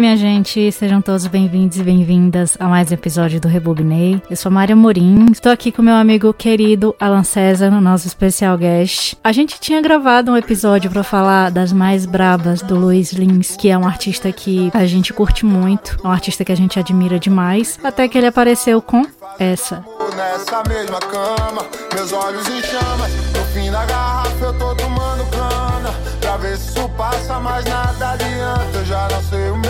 Oi, minha gente, sejam todos bem-vindos e bem-vindas a mais um episódio do Rebobinei. Eu sou Maria Morim, estou aqui com meu amigo querido Alan César, no nosso especial guest. A gente tinha gravado um episódio para falar das mais brabas do Luiz Lins, que é um artista que a gente curte muito, um artista que a gente admira demais, até que ele apareceu com essa. Nessa mesma cama, meus olhos em chamas, no fim da garrafa eu tô tomando cana, pra ver se isso passa, mas nada adianta, eu já não sei o mês,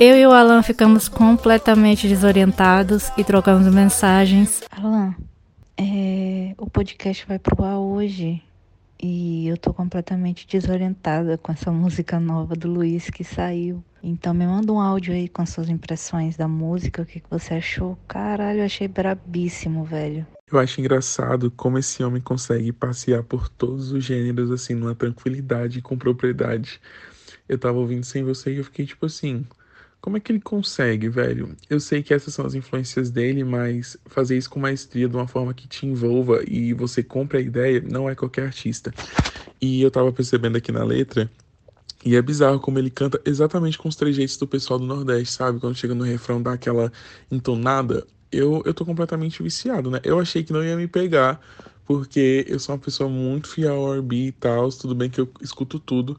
Eu e o Alan ficamos completamente desorientados e trocamos mensagens. Alan, é, o podcast vai pro ar hoje. E eu tô completamente desorientada com essa música nova do Luiz que saiu. Então me manda um áudio aí com suas impressões da música, o que, que você achou. Caralho, eu achei brabíssimo, velho. Eu acho engraçado como esse homem consegue passear por todos os gêneros, assim, numa tranquilidade e com propriedade. Eu tava ouvindo sem você e eu fiquei tipo assim, como é que ele consegue, velho? Eu sei que essas são as influências dele, mas fazer isso com maestria de uma forma que te envolva e você compre a ideia não é qualquer artista. E eu tava percebendo aqui na letra, e é bizarro como ele canta exatamente com os trejeitos do pessoal do Nordeste, sabe? Quando chega no refrão, dá aquela entonada. Eu, eu tô completamente viciado, né? Eu achei que não ia me pegar, porque eu sou uma pessoa muito fiel ao R&B e tal. Tudo bem que eu escuto tudo,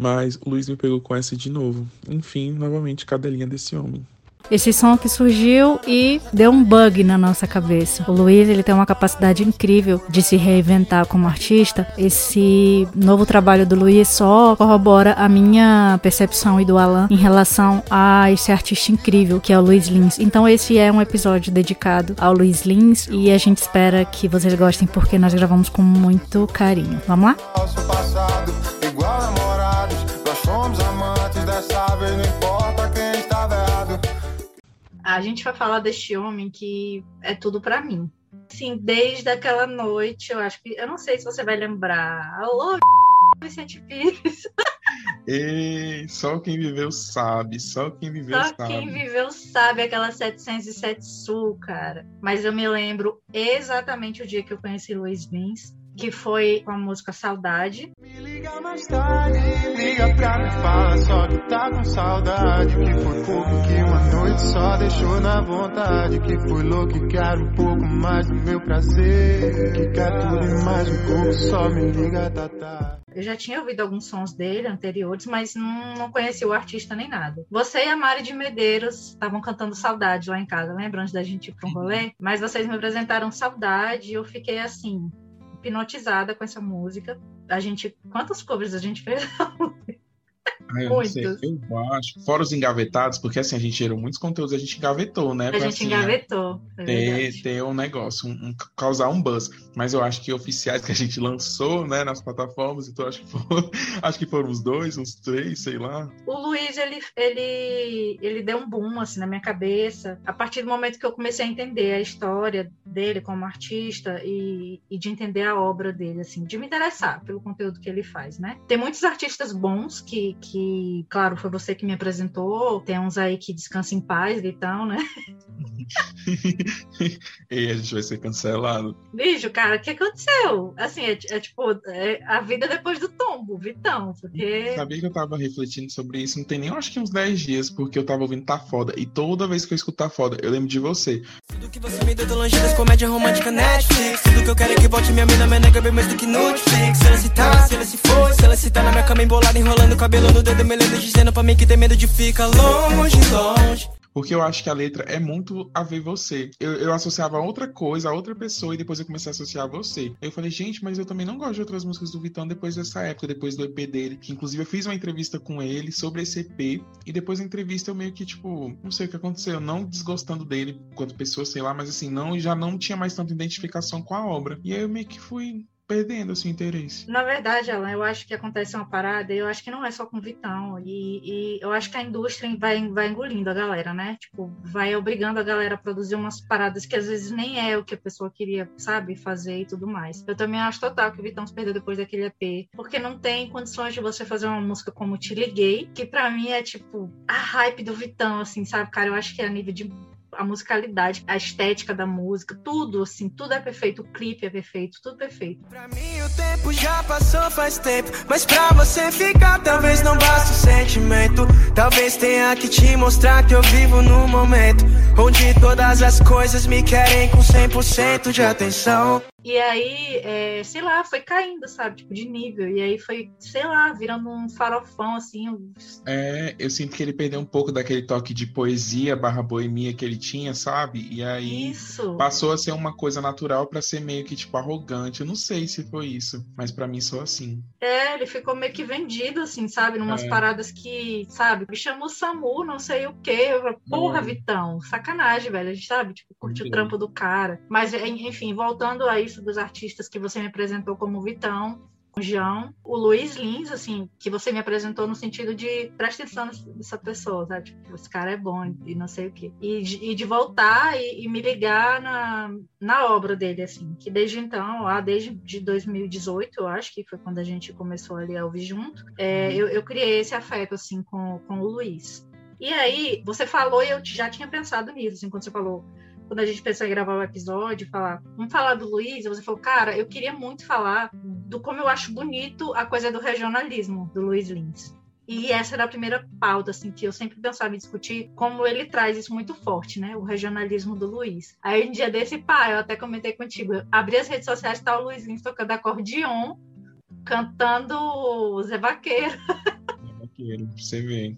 mas o Luiz me pegou com essa de novo. Enfim, novamente, cadelinha desse homem. Esse som que surgiu e deu um bug na nossa cabeça. O Luiz, ele tem uma capacidade incrível de se reinventar como artista. Esse novo trabalho do Luiz só corrobora a minha percepção e do Alan em relação a esse artista incrível que é o Luiz Lins. Então esse é um episódio dedicado ao Luiz Lins e a gente espera que vocês gostem porque nós gravamos com muito carinho. Vamos lá? Nosso passado, A gente vai falar deste homem que é tudo para mim. Sim, desde aquela noite, eu acho que. Eu não sei se você vai lembrar. Alô, Vicente Pires. Ei, só quem viveu sabe, só quem viveu só sabe. Só quem viveu sabe aquela 707 Sul, cara. Mas eu me lembro exatamente o dia que eu conheci Luiz Lins que foi com a música Saudade. Me liga mais tarde, liga pra me falar só que tá com saudade. Que foi pouco que uma noite só deixou na vontade. Que foi louco e quero um pouco mais do meu prazer. Que quer tudo e mais um pouco, só me liga. Eu já tinha ouvido alguns sons dele anteriores, mas não, não conhecia o artista nem nada. Você e a Mari de Medeiros estavam cantando Saudade lá em casa, lembra? Antes da gente ir para um rolê? Mas vocês me apresentaram Saudade e eu fiquei assim, hipnotizada com essa música. A gente. Quantos covers a gente fez? Eu Muitos. Sei, eu acho. Fora os engavetados, porque assim, a gente gerou muitos conteúdos, a gente engavetou, né? A gente assim, engavetou. É ter, ter um negócio, um, um, causar um buzz. Mas eu acho que oficiais que a gente lançou, né, nas plataformas, então acho que, for, acho que foram uns dois, uns três, sei lá. O Luiz, ele, ele, ele deu um boom, assim, na minha cabeça. A partir do momento que eu comecei a entender a história dele como artista e, e de entender a obra dele, assim, de me interessar pelo conteúdo que ele faz, né? Tem muitos artistas bons que, que que, claro, foi você que me apresentou. Tem uns aí que descansam em paz e tal, né? e a gente vai ser cancelado. Bicho, cara, o que aconteceu? Assim, é, é tipo, é a vida depois do tombo, Vitão, porque... Sabia que eu tava refletindo sobre isso, não tem nem, acho que uns 10 dias, porque eu tava ouvindo Tá Foda, e toda vez que eu escuto Tá Foda, eu lembro de você. Tudo que você me deu, tô longe das comédia romântica Netflix, tudo que eu quero é que volte minha mina, minha nega bem mais do que Netflix, se ela se tá, se ela se foi, se ela se tá na minha cama embolada, enrolando o cabelo no me lendo, dizendo pra mim que tem medo de ficar longe, longe porque eu acho que a letra é muito a ver você. Eu, eu associava outra coisa, a outra pessoa, e depois eu comecei a associar a você. Eu falei, gente, mas eu também não gosto de outras músicas do Vitão depois dessa época, depois do EP dele. Que inclusive eu fiz uma entrevista com ele sobre esse EP, e depois da entrevista eu meio que, tipo, não sei o que aconteceu, não desgostando dele quanto pessoa, sei lá, mas assim, não, já não tinha mais tanta identificação com a obra. E aí eu meio que fui perdendo assim, interesse. Na verdade, Alan, eu acho que acontece uma parada, eu acho que não é só com Vitão, e, e, eu acho que a indústria vai, vai engolindo a galera, né? Tipo, vai obrigando a galera a produzir umas paradas que às vezes nem é o que a pessoa queria, sabe, fazer e tudo mais. Eu também acho total que o Vitão se perdeu depois daquele EP, porque não tem condições de você fazer uma música como Te Liguei, que para mim é tipo a hype do Vitão, assim, sabe, cara? Eu acho que é a nível de a musicalidade, a estética da música, tudo, assim, tudo é perfeito. O clipe é perfeito, tudo perfeito. Pra mim o tempo já passou faz tempo, mas pra você ficar talvez não basta o sentimento. Talvez tenha que te mostrar que eu vivo no momento onde todas as coisas me querem com 100% de atenção. E aí, é, sei lá, foi caindo, sabe? Tipo, de nível. E aí foi, sei lá, virando um farofão, assim. É, eu sinto que ele perdeu um pouco daquele toque de poesia barra boemia que ele tinha, sabe? E aí isso. passou a ser uma coisa natural para ser meio que, tipo, arrogante. Eu não sei se foi isso, mas para mim sou assim. É, ele ficou meio que vendido, assim, sabe? Numas é. paradas que, sabe? Me chamou Samu, não sei o quê. Eu, Porra, é. Vitão, sacanagem, velho. A gente sabe, tipo, curte o trampo do cara. Mas, enfim, voltando aí isso dos artistas que você me apresentou como Vitão, o João, o Luiz Lins, assim, que você me apresentou no sentido de presta atenção nessa pessoa, sabe? Tipo, esse cara é bom e não sei o quê. E, de, e de voltar e, e, me ligar na, na obra dele, assim, que desde então, lá desde de 2018, eu acho que foi quando a gente começou ali a ouvir junto, é, uhum. eu, eu criei esse afeto, assim, com, com o Luiz. E aí, você falou, e eu já tinha pensado nisso, assim, quando você falou quando a gente pensou em gravar o episódio, falar, vamos falar do Luiz, você falou, cara, eu queria muito falar do como eu acho bonito a coisa do regionalismo do Luiz Lins. E essa era a primeira pauta, assim, que eu sempre pensava em discutir, como ele traz isso muito forte, né? O regionalismo do Luiz. Aí, um dia desse, pá, eu até comentei contigo, abri as redes sociais, tá o Luiz Lins tocando acordeon, cantando Zé Vaqueiro. Zé Vaqueiro, você vê.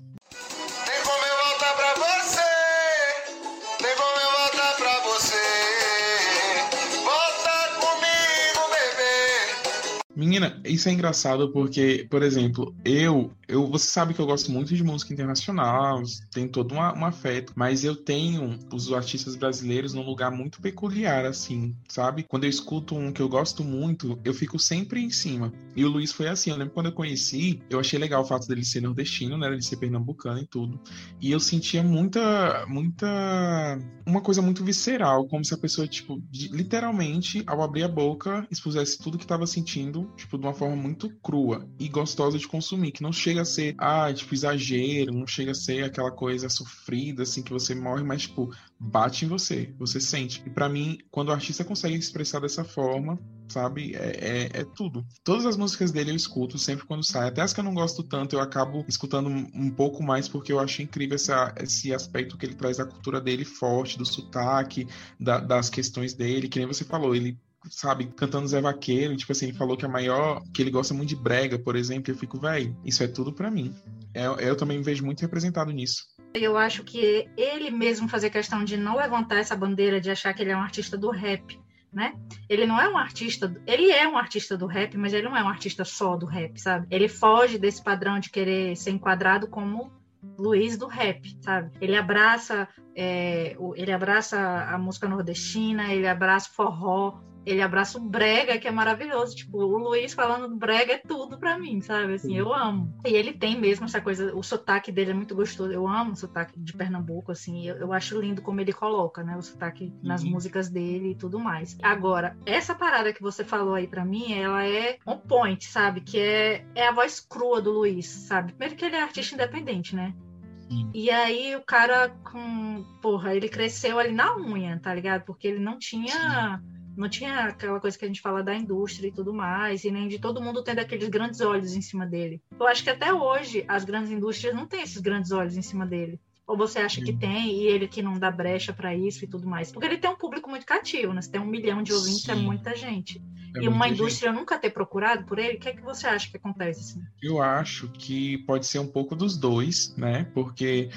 Menina, isso é engraçado porque, por exemplo, eu, eu você sabe que eu gosto muito de música internacional, tem todo uma, um afeto, mas eu tenho os artistas brasileiros num lugar muito peculiar, assim, sabe? Quando eu escuto um que eu gosto muito, eu fico sempre em cima. E o Luiz foi assim, eu lembro quando eu conheci, eu achei legal o fato dele ser nordestino, né? Ele ser pernambucano e tudo. E eu sentia muita, muita. Uma coisa muito visceral, como se a pessoa, tipo, de, literalmente, ao abrir a boca, expusesse tudo que tava sentindo tipo, de uma forma muito crua e gostosa de consumir, que não chega a ser, ah, tipo, exagero, não chega a ser aquela coisa sofrida, assim, que você morre, mas, tipo, bate em você, você sente. E para mim, quando o artista consegue expressar dessa forma, sabe, é, é, é, tudo. Todas as músicas dele eu escuto sempre quando sai, até as que eu não gosto tanto, eu acabo escutando um pouco mais porque eu acho incrível essa, esse aspecto que ele traz da cultura dele forte, do sotaque, da, das questões dele, que nem você falou, ele sabe, cantando Zé Vaqueiro, tipo assim, ele falou que a maior, que ele gosta muito de brega, por exemplo, eu fico, velho, isso é tudo para mim. Eu, é, eu também me vejo muito representado nisso. Eu acho que ele mesmo fazer questão de não levantar essa bandeira de achar que ele é um artista do rap, né? Ele não é um artista, ele é um artista do rap, mas ele não é um artista só do rap, sabe? Ele foge desse padrão de querer ser enquadrado como Luiz do rap, sabe? Ele abraça, é, ele abraça a música nordestina, ele abraça forró, ele abraça o brega, que é maravilhoso. Tipo, o Luiz falando do brega é tudo pra mim, sabe? Assim, eu amo. E ele tem mesmo essa coisa, o sotaque dele é muito gostoso. Eu amo o sotaque de Pernambuco, assim. Eu, eu acho lindo como ele coloca, né? O sotaque nas uhum. músicas dele e tudo mais. Agora, essa parada que você falou aí pra mim, ela é on point, sabe? Que é, é a voz crua do Luiz, sabe? Primeiro que ele é artista independente, né? E aí o cara com. Porra, ele cresceu ali na unha, tá ligado? Porque ele não tinha. Não tinha aquela coisa que a gente fala da indústria e tudo mais, e nem de todo mundo tendo aqueles grandes olhos em cima dele. Eu acho que até hoje as grandes indústrias não têm esses grandes olhos em cima dele. Ou você acha que tem e ele que não dá brecha para isso e tudo mais? Porque ele tem um público muito cativo, né? Se tem um milhão de ouvintes, é Sim. é muita gente. É e uma indústria gente. nunca ter procurado por ele, o que é que você acha que acontece? Assim? Eu acho que pode ser um pouco dos dois, né? Porque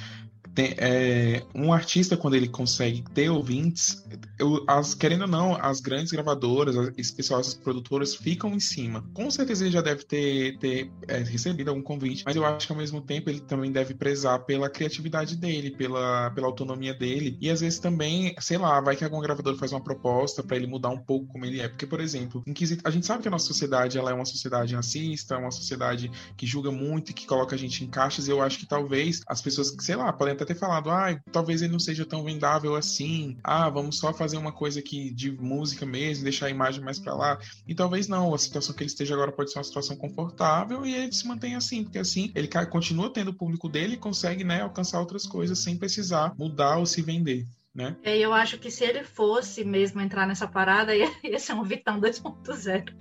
tem, é, um artista, quando ele consegue ter ouvintes, eu, as, querendo ou não, as grandes gravadoras, esse pessoal, essas produtoras ficam em cima. Com certeza ele já deve ter, ter é, recebido algum convite, mas eu acho que ao mesmo tempo ele também deve prezar pela criatividade dele, pela, pela autonomia dele. E às vezes também, sei lá, vai que algum gravador faz uma proposta para ele mudar um pouco como ele é. Porque, por exemplo, a gente sabe que a nossa sociedade ela é uma sociedade racista, uma sociedade que julga muito e que coloca a gente em caixas. E eu acho que talvez as pessoas, sei lá, podem até ter falado, ah, talvez ele não seja tão vendável assim, ah, vamos só fazer uma coisa aqui de música mesmo, deixar a imagem mais para lá. E talvez não, a situação que ele esteja agora pode ser uma situação confortável e ele se mantém assim, porque assim ele continua tendo o público dele e consegue, né, alcançar outras coisas sem precisar mudar ou se vender. né? E eu acho que se ele fosse mesmo entrar nessa parada, ia, ia ser um Vitão 2.0.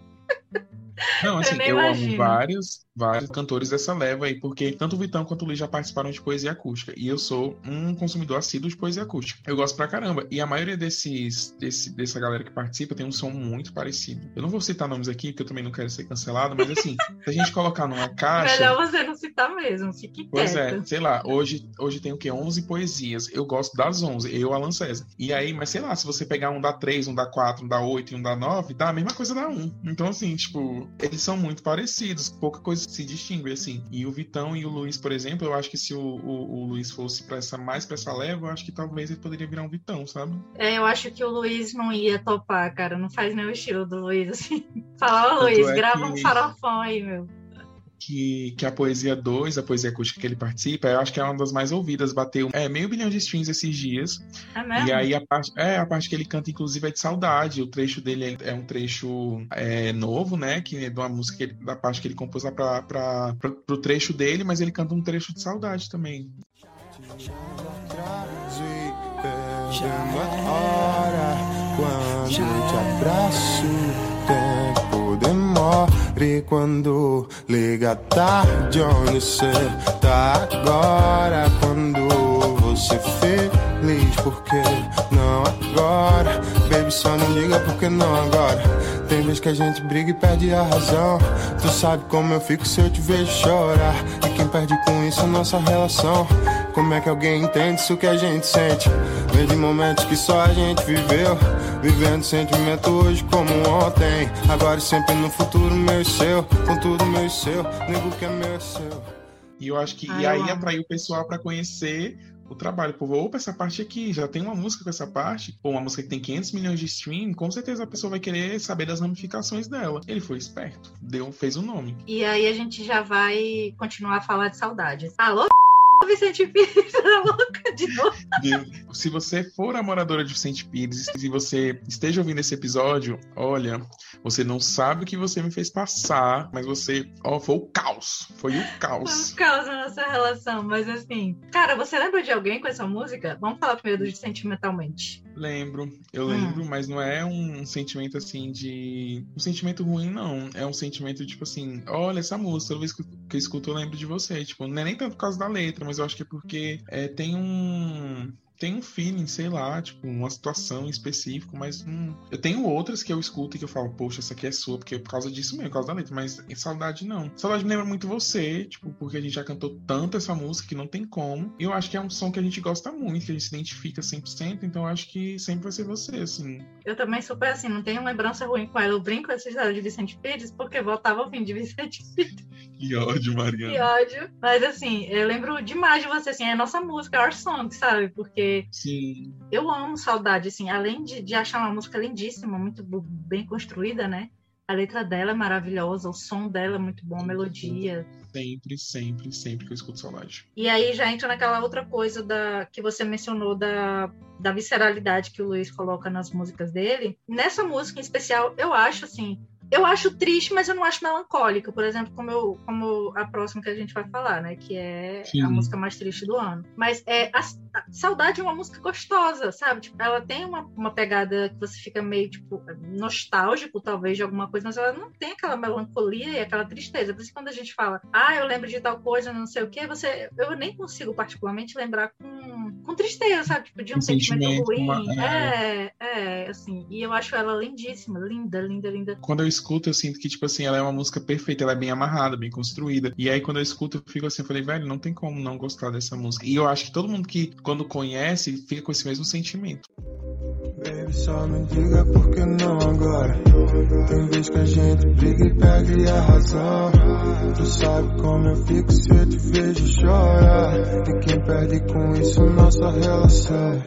Não, assim, eu, eu amo vários, vários cantores dessa leva aí, porque tanto o Vitão quanto o Luiz já participaram de poesia acústica. E eu sou um consumidor assíduo de poesia acústica. Eu gosto pra caramba. E a maioria desses, desse, dessa galera que participa tem um som muito parecido. Eu não vou citar nomes aqui, porque eu também não quero ser cancelado, mas assim, se a gente colocar numa caixa. Melhor você não citar mesmo, fique Pois quieto. é, sei lá, hoje, hoje tem o quê? 11 poesias. Eu gosto das 11, eu, Alan César. E aí, mas sei lá, se você pegar um da 3, um da 4, um da 8 e um da 9, dá a mesma coisa da 1. Então, assim, tipo, eles são muito parecidos, pouca coisa se distingue, assim. E o Vitão e o Luiz, por exemplo, eu acho que se o, o, o Luiz fosse pra essa, mais pra essa leva, eu acho que talvez ele poderia virar um Vitão, sabe? É, eu acho que o Luiz não ia topar, cara. Não faz nem o estilo do Luiz, assim. Fala, Luiz, é grava que... um farofão aí, meu que, que a Poesia 2, a poesia acústica que ele participa, eu acho que é uma das mais ouvidas, bateu é, meio bilhão de streams esses dias. É mesmo? E aí a parte, é, a parte que ele canta, inclusive, é de saudade. O trecho dele é, é um trecho é, novo, né? Que é de uma música, ele, da parte que ele compôs lá pra, pra, pra, pro trecho dele, mas ele canta um trecho de saudade também. Já é hora quando te abraço, tempo demora e quando liga tarde onde cê tá agora Quando você feliz, porque não agora? Baby, só não liga porque não agora. Tem vez que a gente briga e perde a razão. Tu sabe como eu fico se eu te vejo chorar. E quem perde com isso é nossa relação. Como é que alguém entende isso que a gente sente? Vem de momentos que só a gente viveu. Vivendo sentimento hoje como ontem. Agora e sempre no futuro, meu e seu. Com tudo meu e seu. Nego que é meu é seu. E eu acho que. Ai, e aí atraiu o pessoal para conhecer o trabalho. Pô, vou pra essa parte aqui, já tem uma música com essa parte, ou uma música que tem 500 milhões de stream, com certeza a pessoa vai querer saber das ramificações dela. Ele foi esperto, deu, fez o um nome. E aí a gente já vai continuar a falar de saudade. Alô? Vicente Pires tá louca de novo. Se você for a moradora de Vicente Pires, se você esteja ouvindo esse episódio, olha, você não sabe o que você me fez passar, mas você, ó, foi o caos. Foi o caos. Foi o caos na nossa relação, mas assim, cara, você lembra de alguém com essa música? Vamos falar primeiro de sentimentalmente. Lembro, eu lembro, hum. mas não é um sentimento assim de. Um sentimento ruim, não. É um sentimento tipo assim: olha essa música, toda vez que eu escuto eu lembro de você. Tipo, não é nem tanto por causa da letra, mas eu acho que é porque é, tem um tem um feeling, sei lá, tipo, uma situação em específico, mas hum, eu tenho outras que eu escuto e que eu falo, poxa, essa aqui é sua, porque é por causa disso mesmo, por causa da letra, mas em saudade não. Saudade me lembra muito você, tipo, porque a gente já cantou tanto essa música que não tem como. E eu acho que é um som que a gente gosta muito, que a gente se identifica 100%, então eu acho que sempre vai ser você, assim. Eu também super assim, não tenho lembrança ruim com ela. Eu brinco essa história de Vicente Pires porque voltava ao fim de Vicente Pires. Que ódio, Mariana. Que ódio. Mas assim, eu lembro demais de você, assim, é a nossa música, our song, sabe? Porque Sim. eu amo Saudade, assim, além de, de achar uma música lindíssima, muito bem construída, né? A letra dela é maravilhosa, o som dela é muito bom, a melodia. Sempre, sempre, sempre que eu escuto Saudade. E aí já entra naquela outra coisa da que você mencionou da, da visceralidade que o Luiz coloca nas músicas dele. Nessa música em especial, eu acho assim, eu acho triste, mas eu não acho melancólica, por exemplo, como, eu, como a próxima que a gente vai falar, né? Que é Sim. a música mais triste do ano. Mas é a, a, Saudade é uma música gostosa, sabe? Tipo, ela tem uma, uma pegada que você fica meio, tipo, nostálgico, talvez, de alguma coisa, mas ela não tem aquela melancolia e aquela tristeza. Por isso, quando a gente fala, ah, eu lembro de tal coisa, não sei o quê, você, eu nem consigo particularmente lembrar com, com tristeza, sabe? Tipo, de um, um sentimento, sentimento, ruim. Uma... É, é, assim. E eu acho ela lindíssima, linda, linda, linda. Quando eu escuto, eu sinto que, tipo assim, ela é uma música perfeita, ela é bem amarrada, bem construída. E aí, quando eu escuto, eu fico assim, eu falei, velho, não tem como não gostar dessa música. E eu acho que todo mundo que, quando conhece, fica com esse mesmo sentimento. Baby, só me diga por que não agora. Tem vez que a gente briga e perde a razão. Tu sabe como eu fico se eu te vejo chorar. E quem perde com isso, nossa relação.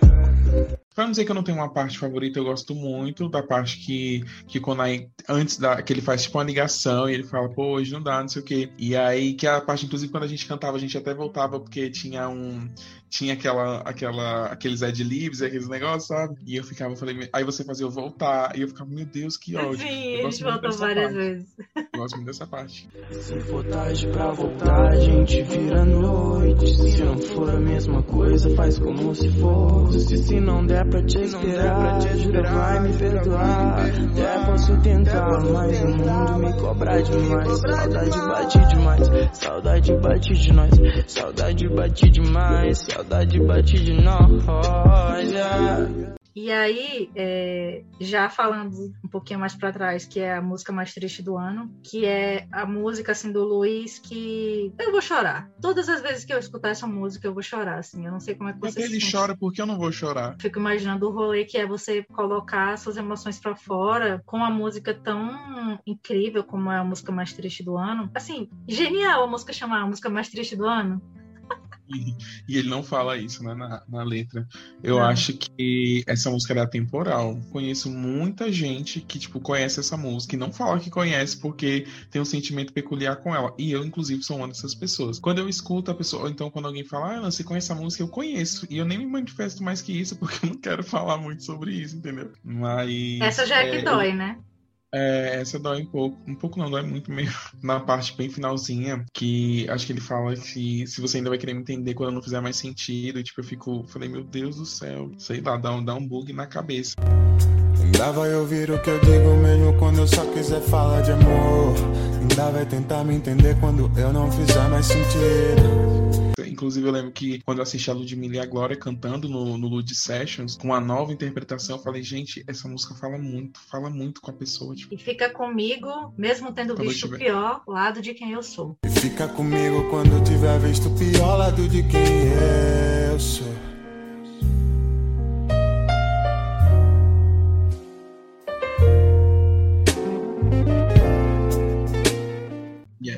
Pra não dizer que eu não tenho uma parte favorita, eu gosto muito da parte que, que quando aí, antes da, que ele faz tipo uma ligação e ele fala, pô, hoje não dá, não sei o quê. E aí, que a parte, inclusive, quando a gente cantava, a gente até voltava porque tinha um tinha aquela, aquela, aqueles ad libs, aqueles negócios, sabe? E eu ficava, eu falei, aí você fazia eu voltar, e eu ficava, meu Deus, que ódio. Sim, a gente voltou várias parte. vezes. Eu gosto muito dessa parte. Se for tarde pra voltar, a gente vira noite. Se não for a mesma coisa, faz como se fosse. Se não der pra te esperar, jura vai me perdoar. Até posso tentar, mas o mundo me cobra demais. Saudade bate demais, saudade bate de nós. Saudade bate demais saudade bate de nós. E aí, é, já falando um pouquinho mais para trás, que é a música mais triste do ano, que é a música assim do Luiz que eu vou chorar. Todas as vezes que eu escutar essa música, eu vou chorar, assim. Eu não sei como é que você. ele chora, porque eu não vou chorar? Fico imaginando o rolê que é você colocar suas emoções para fora com uma música tão incrível como é a música mais triste do ano. Assim, genial a música chamar a música mais triste do ano. E, e, ele não fala isso né, na, na letra. Eu acho que essa música é atemporal. Conheço muita gente que, tipo, conhece essa música e não fala que conhece porque tem um sentimento peculiar com ela. E eu, inclusive, sou uma dessas pessoas. Quando eu escuto a pessoa, ou então quando alguém fala, ah, você conhece a música, eu conheço. E eu nem me manifesto mais que isso porque eu não quero falar muito sobre isso, entendeu? Mas. Essa já é, é que dói, né? É, essa dói um pouco. Um pouco não, dói muito meio na parte bem finalzinha. Que acho que ele fala que se você ainda vai querer me entender quando não fizer mais sentido. E tipo, eu fico. Falei, meu Deus do céu. Sei lá, dá um, dá um bug na cabeça. Ainda vai ouvir o que eu digo mesmo quando eu só quiser falar de amor. Ainda vai tentar me entender quando eu não fizer mais sentido. Inclusive, eu lembro que quando eu assisti a Ludmilla e a Glória cantando no, no Lud Sessions, com a nova interpretação, eu falei, gente, essa música fala muito, fala muito com a pessoa. Tipo. E fica comigo, mesmo tendo quando visto o pior lado de quem eu sou. E fica comigo quando eu tiver visto o pior lado de quem eu sou.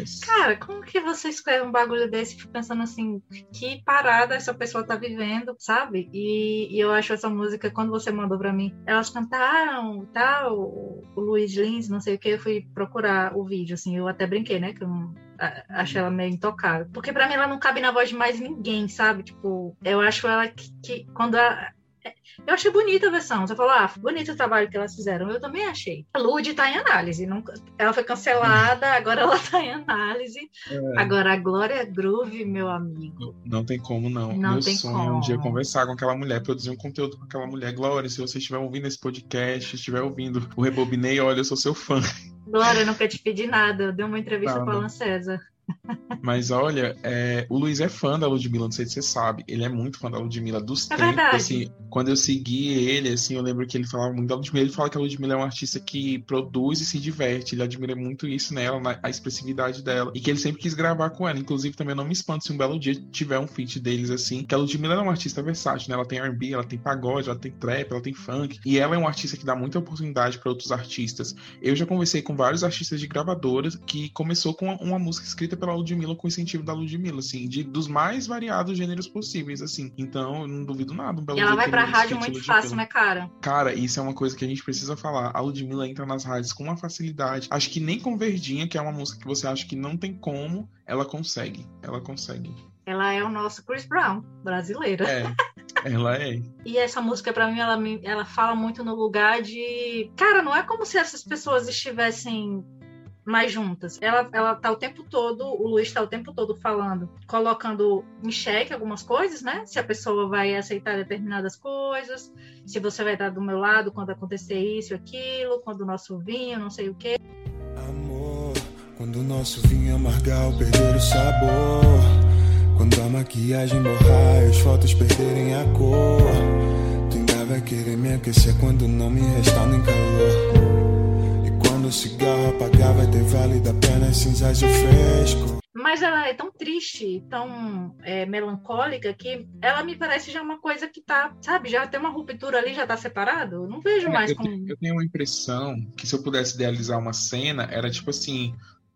Yes. Cara, como que você escreve um bagulho desse e fica pensando assim, que parada essa pessoa tá vivendo, sabe? E, e eu acho essa música, quando você mandou pra mim, elas cantaram tal, o Luiz Lins, não sei o que, eu fui procurar o vídeo, assim, eu até brinquei, né? Que eu não, achei ela meio intocável. Porque para mim ela não cabe na voz de mais ninguém, sabe? Tipo, eu acho ela que, que quando a, eu achei bonita a versão. Você falou, ah, bonito o trabalho que elas fizeram. Eu também achei. A Lud tá em análise. Não, ela foi cancelada, agora ela tá em análise. É. Agora a Glória Groove, meu amigo. Não, não tem como, não. não meu sonho como. é um dia conversar com aquela mulher, produzir um conteúdo com aquela mulher. Glória, se você estiver ouvindo esse podcast, estiver ouvindo o Rebobinei, olha, eu sou seu fã. Glória, eu nunca te pedi nada. Eu dei uma entrevista tá, para Alan César. Mas olha, é, o Luiz é fã da Ludmilla, não sei se você sabe. Ele é muito fã da Ludmilla dos é tempos. Verdade. Assim, quando eu segui ele, assim, eu lembro que ele falava muito da Ludmilla. Ele fala que a Ludmilla é uma artista que produz e se diverte. Ele admira muito isso nela, na, a expressividade dela. E que ele sempre quis gravar com ela. Inclusive, também não me espanto se um belo dia tiver um feat deles, assim. Que a Ludmilla é uma artista versátil, né? Ela tem R&B, ela tem pagode, ela tem trap, ela tem funk. E ela é uma artista que dá muita oportunidade para outros artistas. Eu já conversei com vários artistas de gravadoras que começou com uma, uma música escrita pela Ludmilla com incentivo da Ludmilla, assim, de, dos mais variados gêneros possíveis, assim. Então, eu não duvido nada. Um belo e ela vai pra rádio muito fácil, né, cara? Cara, isso é uma coisa que a gente precisa falar. A Ludmilla entra nas rádios com uma facilidade. Acho que nem com Verdinha, que é uma música que você acha que não tem como, ela consegue. Ela consegue. Ela é o nosso Chris Brown, brasileira. É. Ela é. e essa música, para mim, ela, ela fala muito no lugar de. Cara, não é como se essas pessoas estivessem mais juntas. Ela, ela tá o tempo todo, o Luiz tá o tempo todo falando, colocando em xeque algumas coisas, né? Se a pessoa vai aceitar determinadas coisas, se você vai estar do meu lado quando acontecer isso aquilo, quando o nosso vinho, não sei o quê. Amor, quando o nosso vinho amargar ou perder o sabor, quando a maquiagem borrar e as fotos perderem a cor, tu ainda vai querer me aquecer quando não me restar nem calor cigarro apagar vai ter vale da pena cinzas e fresco. Mas ela é tão triste, tão é, melancólica, que ela me parece já uma coisa que tá, sabe, já tem uma ruptura ali, já tá separado. Não vejo é, mais eu como. Tenho, eu tenho uma impressão que se eu pudesse idealizar uma cena, era tipo assim: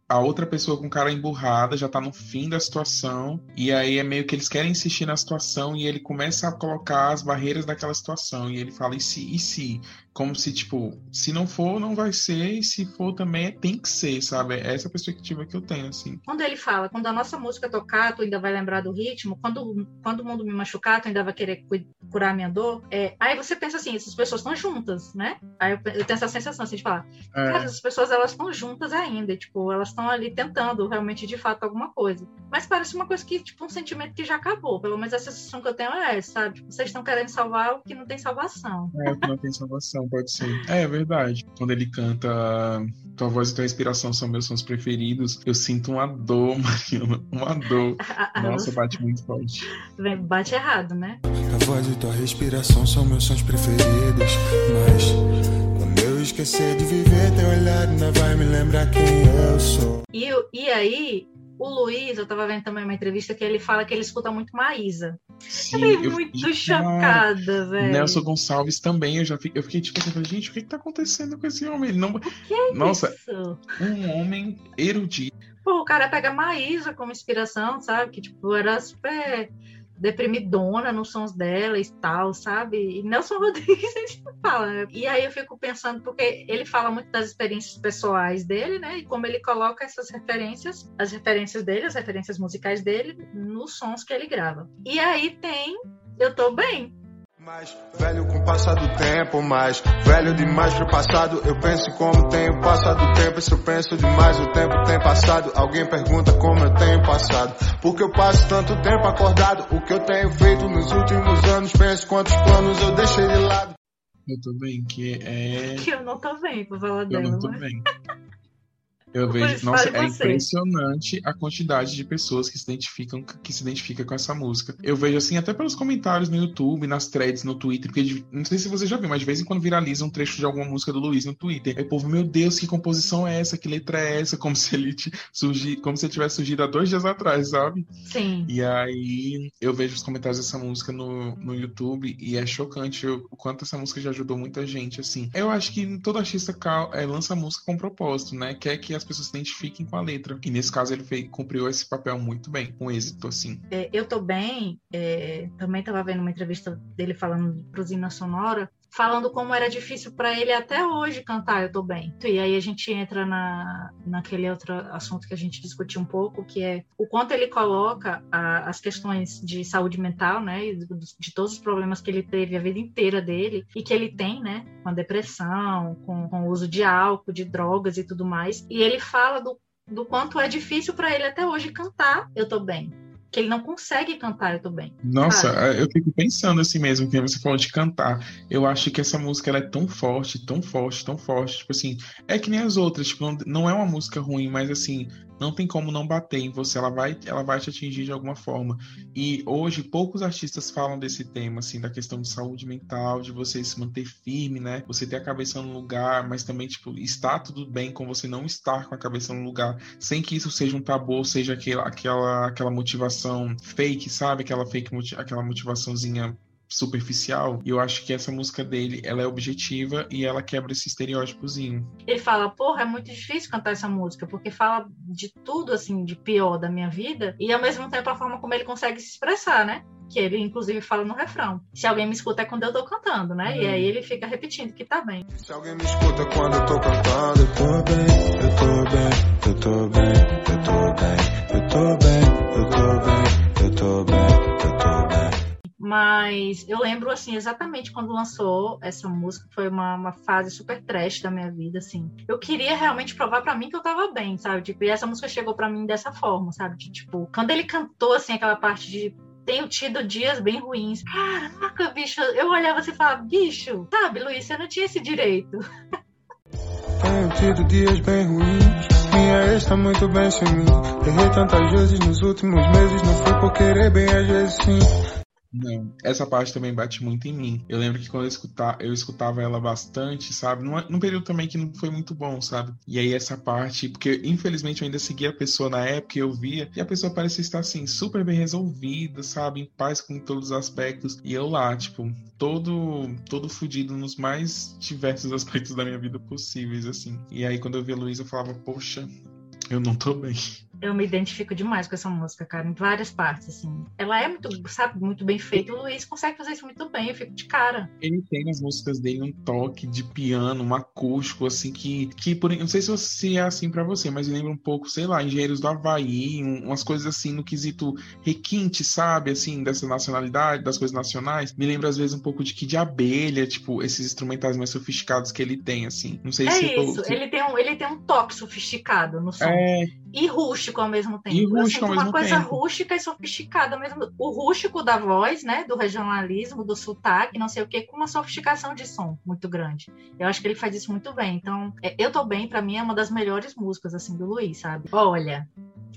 a outra pessoa com cara emburrada já tá no fim da situação, e aí é meio que eles querem insistir na situação e ele começa a colocar as barreiras daquela situação, e ele fala, e se, e se? Como se, tipo, se não for, não vai ser, e se for também, tem que ser, sabe? É essa perspectiva que eu tenho, assim. Quando ele fala, quando a nossa música tocar, tu ainda vai lembrar do ritmo, quando, quando o mundo me machucar, tu ainda vai querer curar minha dor, é, aí você pensa assim, essas pessoas estão juntas, né? Aí eu, eu, tenho essa sensação, assim, de falar, é. cara, essas pessoas, elas estão juntas ainda, tipo, elas estão ali tentando realmente, de fato, alguma coisa. Mas parece uma coisa que, tipo, um sentimento que já acabou, pelo menos a sensação que eu tenho é essa, sabe? Tipo, vocês estão querendo salvar o que não tem salvação. É, o que não tem salvação pode ser. É, é verdade. Quando ele canta Tua voz e tua inspiração são meus sons preferidos, eu sinto uma dor, Mariana. Uma dor. Nossa, bate muito forte. Bate errado, né? Tua voz e tua respiração são meus sons preferidos. Mas quando eu esquecer de viver, teu olhar ainda vai me lembrar quem eu sou. E, e aí, o Luiz, eu tava vendo também uma entrevista que ele fala que ele escuta muito Maísa. Sim, eu fiquei muito eu, chocada, velho. Nelson Gonçalves também, eu já fiquei, eu fiquei tipo assim, gente, o que, que tá acontecendo com esse homem? Ele não... que é Nossa, isso? um homem erudito. Pô, o cara pega Maísa como inspiração, sabe? Que, tipo, era super deprimidona nos sons dela e tal, sabe? E Nelson Rodrigues não fala, né? E aí eu fico pensando, porque ele fala muito das experiências pessoais dele, né? E como ele coloca essas referências, as referências dele, as referências musicais dele, nos sons que ele grava. E aí tem Eu Tô Bem, mais velho com o passar do tempo, mais velho demais pro passado. Eu penso como tenho passado o tempo. Se eu penso demais, o tempo tem passado. Alguém pergunta como eu tenho passado. Porque eu passo tanto tempo acordado. O que eu tenho feito nos últimos anos. Penso quantos planos eu deixei de lado. Eu tô bem, que é. Que eu não tô bem, pra falar dela. Eu não tô mas... bem. Eu vejo, nossa, é impressionante a quantidade de pessoas que se identificam que se identifica com essa música. Eu vejo assim até pelos comentários no YouTube, nas threads, no Twitter, porque não sei se você já viu, mas de vez em quando viraliza um trecho de alguma música do Luiz no Twitter. Aí o povo, meu Deus, que composição é essa? Que letra é essa? Como se ele surgi, como se ele tivesse surgido há dois dias atrás, sabe? Sim. E aí eu vejo os comentários dessa música no, no YouTube e é chocante o, quanto essa música já ajudou muita gente, assim. Eu acho que todo artista é, lança música com propósito, né? Quer que as as pessoas se identifiquem com a letra. E nesse caso ele fez, cumpriu esse papel muito bem, com êxito, assim. É, eu tô bem, é, também estava vendo uma entrevista dele falando pro Zina Sonora, falando como era difícil para ele até hoje cantar Eu Tô Bem. E aí a gente entra na, naquele outro assunto que a gente discutiu um pouco, que é o quanto ele coloca a, as questões de saúde mental, né, de, de, todos os problemas que ele teve a vida inteira dele e que ele tem, né, com a depressão, com, com o uso de álcool, de drogas e tudo mais. E ele fala do, do quanto é difícil para ele até hoje cantar Eu Tô Bem que ele não consegue cantar Tô Bem. Nossa, sabe? eu fico pensando assim mesmo, que você falou de cantar. Eu acho que essa música ela é tão forte, tão forte, tão forte. Tipo assim, é que nem as outras. Tipo, não, não é uma música ruim, mas assim, não tem como não bater em você, ela vai, ela vai te atingir de alguma forma. E hoje poucos artistas falam desse tema, assim, da questão de saúde mental, de você se manter firme, né? Você ter a cabeça no lugar, mas também, tipo, está tudo bem com você não estar com a cabeça no lugar, sem que isso seja um tabu, seja aquela, aquela, aquela motivação fake, sabe? Aquela fake, aquela motivaçãozinha superficial. E eu acho que essa música dele, ela é objetiva e ela quebra esse estereótipozinho. Ele fala, porra, é muito difícil cantar essa música, porque fala de tudo, assim, de pior da minha vida, e ao mesmo tempo a forma como ele consegue se expressar, né? Que ele, inclusive, fala no refrão. Se alguém me escuta é quando eu tô cantando, né? Hum. E aí ele fica repetindo que tá bem. Se alguém me escuta quando eu tô cantando, eu tô bem, eu tô bem, eu tô bem, eu tô bem, eu tô bem, eu tô bem, eu tô bem, eu tô bem. Mas eu lembro, assim, exatamente quando lançou essa música, foi uma, uma fase super trash da minha vida, assim. Eu queria realmente provar para mim que eu tava bem, sabe? Tipo, e essa música chegou para mim dessa forma, sabe? De, tipo, quando ele cantou, assim, aquela parte de tenho tido dias bem ruins. Caraca, bicho, eu olhava assim e falava, bicho, sabe, Luiz, você não tinha esse direito. Tenho tido dias bem ruins. Minha ex tá muito bem sem mim. Errei tantas vezes nos últimos meses. Não foi por querer bem, às vezes sim. Não, essa parte também bate muito em mim. Eu lembro que quando eu escutava, eu escutava ela bastante, sabe? Num, num período também que não foi muito bom, sabe? E aí essa parte, porque infelizmente eu ainda seguia a pessoa na época e eu via, e a pessoa parecia estar assim, super bem resolvida, sabe? Em paz com todos os aspectos. E eu lá, tipo, todo todo fudido nos mais diversos aspectos da minha vida possíveis, assim. E aí quando eu vi a Luísa, eu falava, poxa, Eu não tô bem eu me identifico demais com essa música, cara, em várias partes, assim. Ela é muito, sabe, muito bem feita. O Luiz consegue fazer isso muito bem, eu fico de cara. Ele tem nas músicas dele um toque de piano, um acústico, assim, que, que por, não sei se é assim para você, mas lembra um pouco, sei lá, Engenheiros do Havaí, um, umas coisas assim no quesito requinte, sabe, assim, dessa nacionalidade, das coisas nacionais. Me lembra às vezes um pouco de que de abelha, tipo, esses instrumentais mais sofisticados que ele tem, assim. Não sei é se isso, ele tem um, ele tem um toque sofisticado no som. É... E rústico rústico ao mesmo tempo. E rústico ao mesmo uma coisa tempo. rústica e sofisticada mesmo O rústico da voz, né? Do regionalismo, do sotaque, não sei o que, com uma sofisticação de som muito grande. Eu acho que ele faz isso muito bem. Então, é, Eu Tô Bem, para mim, é uma das melhores músicas, assim, do Luiz, sabe? Olha,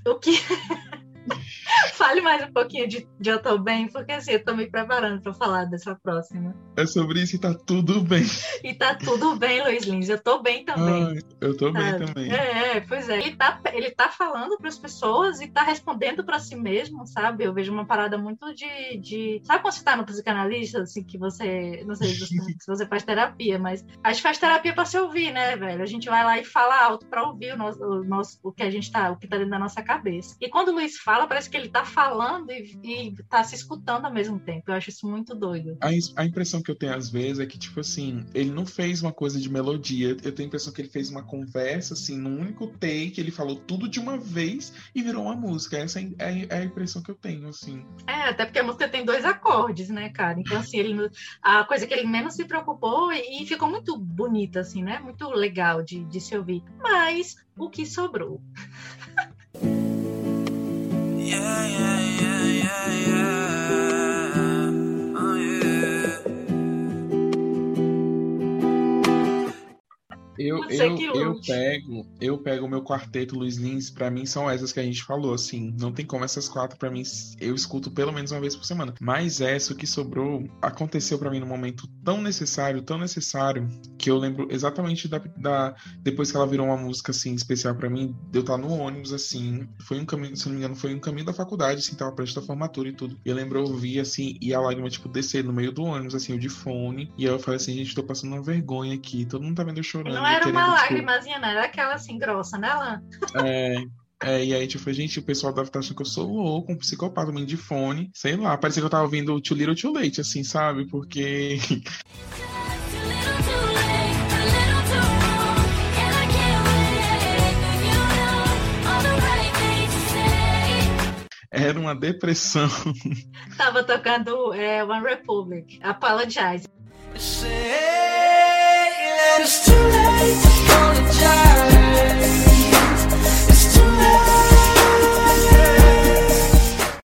o que. Fale mais um pouquinho de, de Eu Tô Bem, porque assim, eu tô me preparando para falar dessa próxima. É sobre isso e tá tudo bem. E tá tudo bem, Luiz Lins. Eu tô bem também. Ai, eu tô bem também. É, pois é. Ele tá, ele tá falando para as pessoas e tá respondendo para si mesmo, sabe? Eu vejo uma parada muito de, de. Sabe quando você tá no psicanalista, assim, que você. Não sei se você faz terapia, mas a gente faz terapia para se ouvir, né, velho? A gente vai lá e fala alto para ouvir o nosso, o nosso, o que a gente tá, o que tá dentro da nossa cabeça. E quando o Luiz fala, parece que ele tá falando e, e tá se escutando ao mesmo tempo. Eu acho isso muito doido. A, a, impressão que eu tenho às vezes é que, tipo assim, ele não fez uma coisa de melodia. Eu tenho a impressão que ele fez uma conversa, assim, num único take, ele falou tudo de uma vez e virou uma música. Essa é, é, é a impressão que eu tenho, assim. É, até porque a música tem dois acordes, né, cara? Então, assim, ele, a coisa que ele menos se preocupou e, e ficou muito bonita, assim, né? Muito legal de, de se ouvir. Mas o que sobrou? yeah, yeah. Eu, eu, eu pego, eu pego o meu quarteto Luiz Lins, para mim são essas que a gente falou, assim, não tem como essas quatro para mim eu escuto pelo menos uma vez por semana. Mas essa que sobrou aconteceu para mim num momento tão necessário, tão necessário, que eu lembro exatamente da, da depois que ela virou uma música assim especial para mim, eu estar no ônibus assim, foi um caminho, se não me engano, foi um caminho da faculdade, assim, tava prestes a formatura e tudo. E eu lembro eu ouvir assim e a lágrima tipo descer no meio do ônibus assim, eu de fone, e aí eu falei assim, gente, tô passando uma vergonha aqui, todo mundo tá vendo eu chorando. Não era uma lágrimazinha, não, era aquela assim grossa, né, Lan? É. É, e aí, tipo, gente, o pessoal deve estar achando que eu sou louco, um psicopata, um de fone, sei lá, parecia que eu tava ouvindo o Too Little Too Late, assim, sabe? Porque. Era uma depressão. Tava tocando é, One Republic, Apologize. It's too late to apologize.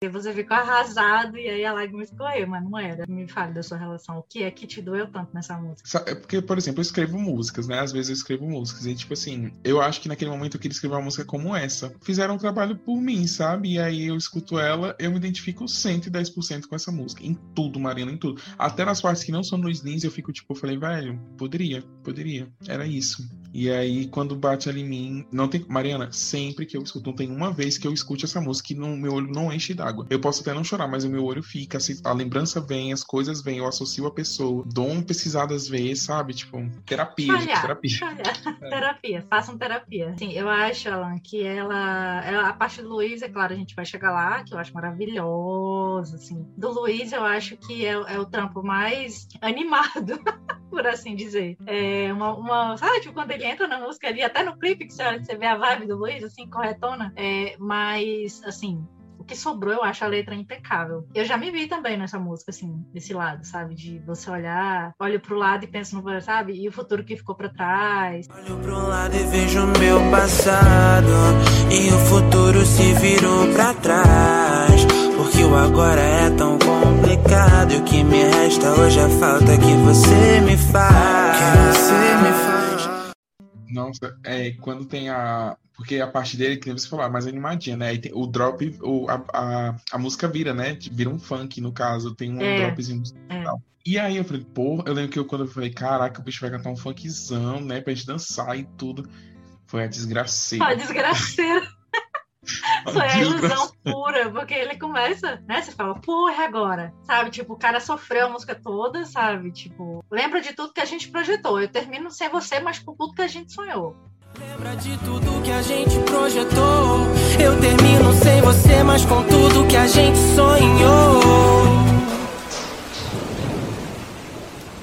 Você ficou arrasado e aí a lágrima escorreu, mas não era. Me fale da sua relação. O que é que te doeu tanto nessa música? É porque, por exemplo, eu escrevo músicas, né? Às vezes eu escrevo músicas. E, tipo assim, eu acho que naquele momento eu queria escrever uma música como essa. Fizeram um trabalho por mim, sabe? E aí eu escuto ela, eu me identifico 110% com essa música. Em tudo, Marina, em tudo. Até nas partes que não são Luiz Lins, eu fico tipo, eu falei, velho, poderia, poderia. Era isso. E aí, quando bate ali em mim, não tem. Mariana, sempre que eu escuto, não tem uma vez que eu escute essa música e no, meu olho não enche d'água. Eu posso até não chorar, mas o meu olho fica, a lembrança vem, as coisas vêm, eu associo a pessoa, dou um pesquisada às vezes, sabe? Tipo, terapia, olha, gente, terapia. É. terapia, façam terapia. Sim, eu acho, Alan, que ela, ela. A parte do Luiz, é claro, a gente vai chegar lá, que eu acho maravilhoso, assim. Do Luiz, eu acho que é, é o trampo mais animado. por assim dizer. É uma, uma, sabe, tipo, quando ele entra na música ali, até no clipe que você, você vê a vibe do Luiz, assim, corretona. É, mas, assim, que sobrou, eu acho a letra impecável. Eu já me vi também nessa música, assim, desse lado, sabe? De você olhar, olho pro lado e penso no, sabe? E o futuro que ficou para trás. Olho pro lado e vejo o meu passado. E o futuro se virou para trás. Porque o agora é tão complicado. E o que me resta hoje é a falta que você me faz. Que você me faz. Nossa, é, quando tem a. Porque a parte dele, que você falou, é mais animadinha, né? Tem, o drop, o, a, a, a, música vira, né? Vira um funk, no caso, tem um é, dropzinho é. E aí eu falei, pô, eu lembro que eu, quando eu falei, caraca, o bicho vai cantar um funkzão, né? Pra gente dançar e tudo. Foi a desgraceira. A desgraceira. Foi a ilusão pura, porque ele começa, né? Você fala, porra, agora, sabe? Tipo, o cara sofreu a música toda, sabe? Tipo, lembra de tudo que a gente projetou. Eu termino sem você, mas com tudo que a gente sonhou. Lembra de tudo que a gente projetou? Eu termino sem você, mas com tudo que a gente sonhou.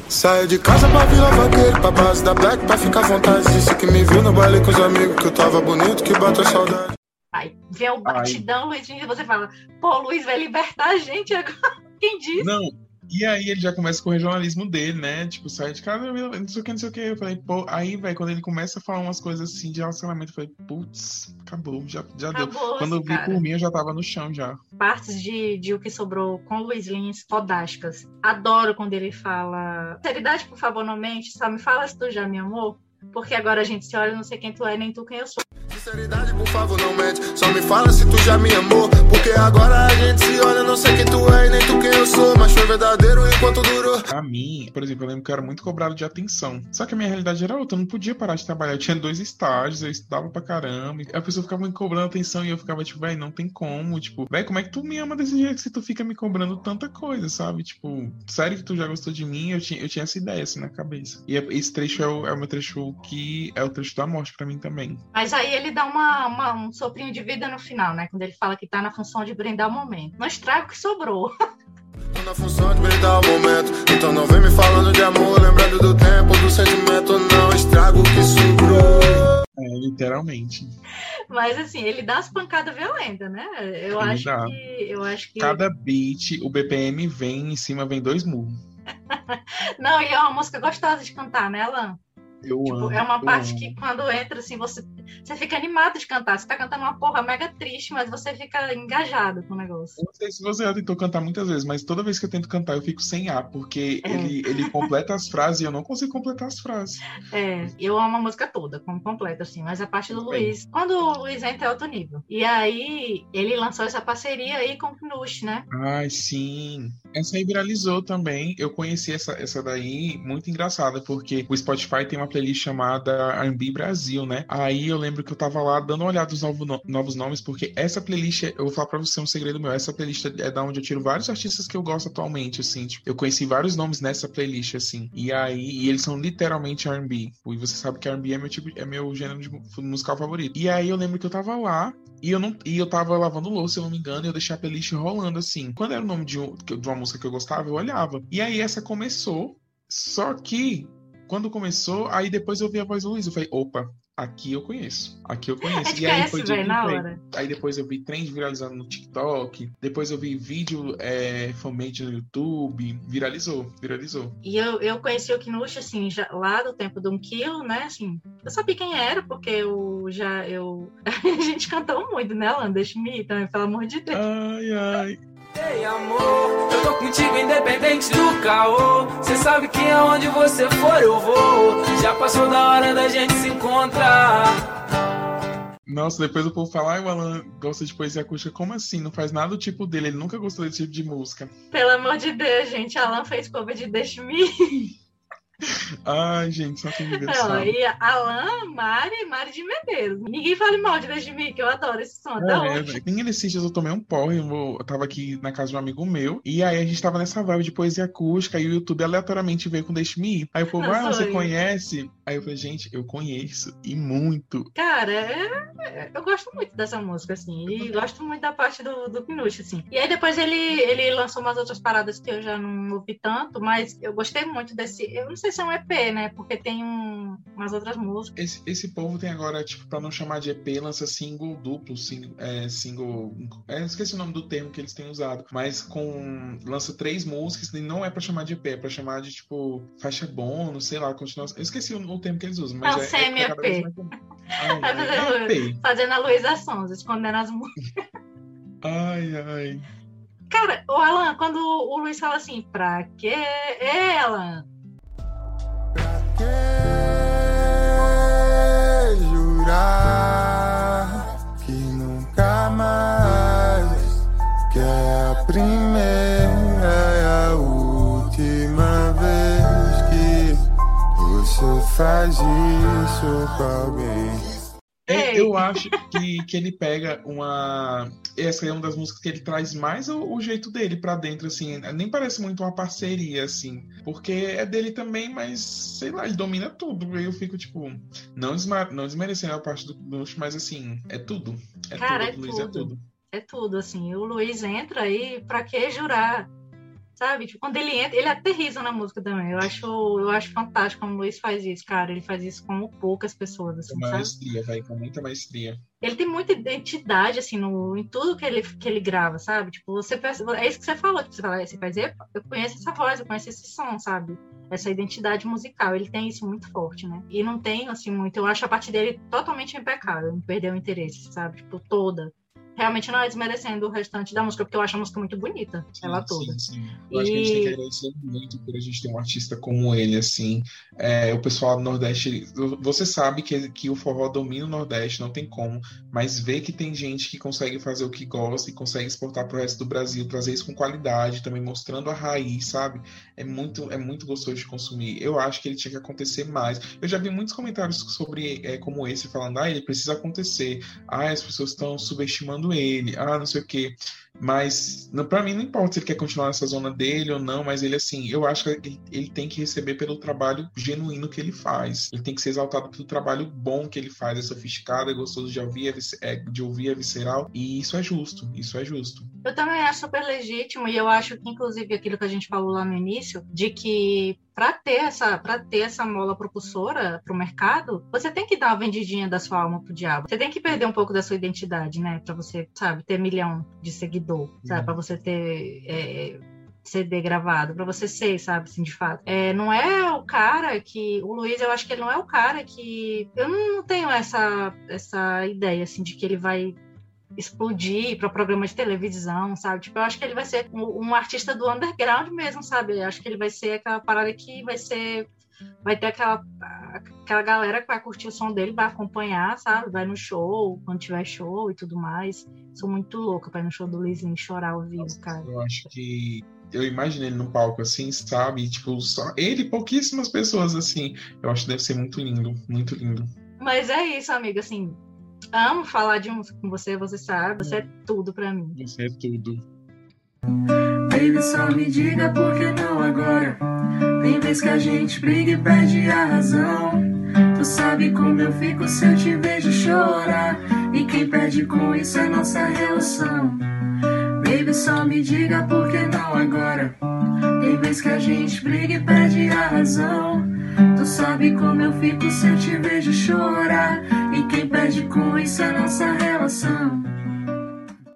Saio de casa pra Vila Vaqueiro, pra base da Black, pra ficar à vontade. Disse que me viu no baile com os amigos, que eu tava bonito, que bateu saudade. Aí vê o batidão, Luiz, e você fala, pô, Luiz vai libertar a gente agora. Quem disse? Não, e aí ele já começa com o regionalismo dele, né? Tipo, sai de casa, não sei o que, não sei o que. Eu falei, pô, aí, velho, quando ele começa a falar umas coisas assim de relacionamento, eu falei, putz, acabou, já, já acabou deu. Quando eu vi cara. por mim, eu já tava no chão já. Partes de, de O Que Sobrou com Luiz Lins, fodásticas. Adoro quando ele fala, sinceridade, por favor, não mente, só me fala se tu já me amou. Porque agora a gente se olha, não sei quem tu é, nem tu quem eu sou. Sinceridade, por favor, não mente. Só me fala se tu já me amou. Porque agora a gente se olha, não sei quem tu é nem tu quem eu sou. Mas foi verdadeiro enquanto durou. Pra mim, por exemplo, eu lembro que eu era muito cobrado de atenção. Só que a minha realidade era outra. Eu não podia parar de trabalhar. Eu tinha dois estágios, eu estudava pra caramba. A pessoa ficava me cobrando atenção e eu ficava tipo, véi, não tem como. Tipo, véi, como é que tu me ama desse jeito se tu fica me cobrando tanta coisa, sabe? Tipo, sério que tu já gostou de mim? Eu tinha, eu tinha essa ideia assim na cabeça. E esse trecho é o, é o meu trecho que é o trecho da morte para mim também. Mas aí ele dá uma, uma, um soprinho de vida no final, né? Quando ele fala que tá na função de brindar o momento. Não estraga o que sobrou. Tô na função de brindar o momento. Então não vem me falando de amor, lembrando do tempo, do sentimento. Não estraga o que sobrou. É, literalmente. Mas assim, ele dá as pancadas violentas, né? Eu acho dá. que. Eu acho que. Cada beat, o BPM vem em cima, vem dois murros. Não, e é uma música gostosa de cantar, né, Alan? Eu tipo, amo, é uma parte amo. que quando entra, assim, você, você fica animado de cantar. Você tá cantando uma porra mega triste, mas você fica engajado com o negócio. Eu não sei se você já tentou cantar muitas vezes, mas toda vez que eu tento cantar, eu fico sem ar, porque é. ele, ele completa as frases e eu não consigo completar as frases. É, eu amo a música toda, como completa, assim, mas a parte do Luiz. Quando o Luiz entra é outro nível. E aí, ele lançou essa parceria aí com o Knush, né? Ai, sim. Essa aí viralizou também. Eu conheci essa, essa daí, muito engraçada, porque o Spotify tem uma playlist chamada R&B Brasil, né? Aí eu lembro que eu tava lá dando uma olhada nos novos, novos nomes, porque essa playlist, eu vou falar pra você um segredo meu, essa playlist é da onde eu tiro vários artistas que eu gosto atualmente, assim, tipo, eu conheci vários nomes nessa playlist, assim, e aí, e eles são literalmente R&B, e você sabe que R&B é meu tipo, é meu gênero de musical favorito. E aí eu lembro que eu tava lá, e eu não e eu tava lavando louça, se eu não me engano, e eu deixei a playlist rolando assim. Quando era o nome de, um, de uma música que eu gostava, eu olhava. E aí essa começou. Só que quando começou, aí depois eu vi a voz do Luiz. Eu falei, opa, aqui eu conheço. Aqui eu conheço. É e aí foi de na hora. Aí depois eu vi trend viralizando no TikTok. Depois eu vi vídeo é, no YouTube. Viralizou, viralizou. E eu, eu conheci o Kinush, assim, já, lá do tempo do um quilo, né? Assim, eu sabia quem era, porque eu já. Eu... a gente cantou muito, né, Alan? Deixa-me também, pelo amor de Deus. Ai, ai. Ei, amor, eu tô contigo independente do caô. Cê sabe que aonde você for eu vou. Já passou da hora da gente se encontrar. Nossa, depois o povo fala, ai, o Alan gosta de poesia acústica. Como assim? Não faz nada do tipo dele, ele nunca gostou desse tipo de música. Pelo amor de Deus, gente, Alan fez cover de Deixe-me. Ai, gente, só quem me Não, e Alan, Mari, Mari de Medeiros. Ninguém fale mal de Desde que eu adoro esse som. É, é, nem nesses dias eu tomei um porre, eu, tava aqui na casa de um amigo meu, e aí a gente tava nessa vibe de poesia acústica, e o YouTube aleatoriamente veio com Deixe Me Aí o povo, ah, você conhece? Aí eu falei, gente, eu conheço, e muito. Cara, é, é, eu gosto muito dessa música, assim, e gosto muito da parte do, do Pinucci, assim. E aí depois ele, ele lançou umas outras paradas que eu já não ouvi tanto, mas eu gostei muito desse, eu não sei sei se é um EP, né? Porque tem um, umas outras músicas. Esse, esse povo tem agora, tipo, pra não chamar de EP, lança single duplo, single. É, single é, esqueci o nome do termo que eles têm usado, mas com. lança três músicas e não é pra chamar de EP, é pra chamar de, tipo, faixa bônus, sei lá, continuação. Eu esqueci o, o termo que eles usam, mas é. é, semi-EP. É, é, fazendo a Luísa Sons, escondendo as músicas. Ai, ai. Cara, o Alan, quando o Luiz fala assim, pra que ela? Faz isso com alguém. É, eu acho que, que ele pega uma. Essa é uma das músicas que ele traz mais o, o jeito dele para dentro, assim. Nem parece muito uma parceria, assim. Porque é dele também, mas sei lá, ele domina tudo. Eu fico, tipo, não, desma não desmerecendo a parte do Luiz, mas assim, é tudo. É Cara, tudo, é Luiz, tudo. é tudo. É tudo, assim. O Luiz entra aí, pra que jurar? Sabe? Tipo, quando ele entra, ele aterriza na música também. Eu acho, eu acho fantástico como o Luiz faz isso, cara. Ele faz isso como poucas pessoas, assim, Com maestria, vai, com muita maestria. Ele tem muita identidade, assim, no, em tudo que ele, que ele grava, sabe? Tipo, você é isso que você falou, tipo, você fala, você dizer, eu conheço essa voz, eu conheço esse som, sabe? Essa identidade musical, ele tem isso muito forte, né? E não tem, assim, muito, eu acho a parte dele totalmente impecável, não perdeu o interesse, sabe? Tipo, toda. Realmente não é desmerecendo o restante da música, porque eu acho a música muito bonita, ela toda. Sim, sim. Eu acho que a gente tem que E- agradecer muito por a gente ter um artista como ele, assim. É, o pessoal do Nordeste, você sabe que, que o forró domina o Nordeste, não tem como, mas vê que tem gente que consegue fazer o que gosta e consegue exportar para o resto do Brasil, trazer isso com qualidade, também mostrando a raiz, sabe? É muito, é muito gostoso de consumir. Eu acho que ele tinha que acontecer mais. Eu já vi muitos comentários sobre é, como esse, falando, ah, ele precisa acontecer, ah, as pessoas estão subestimando ele, ah, não sei o quê. Mas pra mim não importa se ele quer continuar nessa zona dele ou não, mas ele assim, eu acho que ele, tem que receber pelo trabalho genuíno que ele faz. Ele tem que ser exaltado pelo trabalho bom que ele faz, é sofisticado, é gostoso de ouvir, é, é- de ouvir, é visceral, e isso é justo, isso é justo. Eu também acho super legítimo, e eu acho que, inclusive, aquilo que a gente falou lá no início, de que para ter essa para ter essa mola propulsora para o mercado, você tem que dar uma vendidinha da sua alma pro diabo. Você tem que perder um pouco da sua identidade, né? Para você, sabe, ter milhão de sabe? Uhum. Para você ter é, CD gravado, para você ser, sabe, assim, de fato. É, não é o cara que. O Luiz, eu acho que ele não é o cara que. Eu não tenho essa, essa ideia, assim, de que ele vai explodir para programa de televisão, sabe? Tipo, eu acho que ele vai ser um, um artista do underground mesmo, sabe? Eu acho que ele vai ser aquela parada que vai ser. Vai ter aquela, aquela galera que vai curtir o som dele, vai acompanhar, sabe? Vai no show, quando tiver show e tudo mais. Sou muito louca pra ir no show do Luizinho chorar ao vivo, cara. Eu acho que eu imagino ele no palco assim, sabe? E, tipo, só ele e pouquíssimas pessoas assim. Eu acho que deve ser muito lindo, muito lindo. Mas é isso, amiga, assim. Amo falar de música com você, você sabe. Você é tudo pra mim. Você é tudo. Baby, só me diga por que não agora. Tem vez que a gente briga e perde a razão. Tu sabe como eu fico se eu te vejo chorar. E quem perde com isso é nossa relação. Baby, só me diga por que não agora. Tem vez que a gente briga e perde a razão. Tu sabe como eu fico se eu te vejo chorar. E quem perde com isso é nossa relação.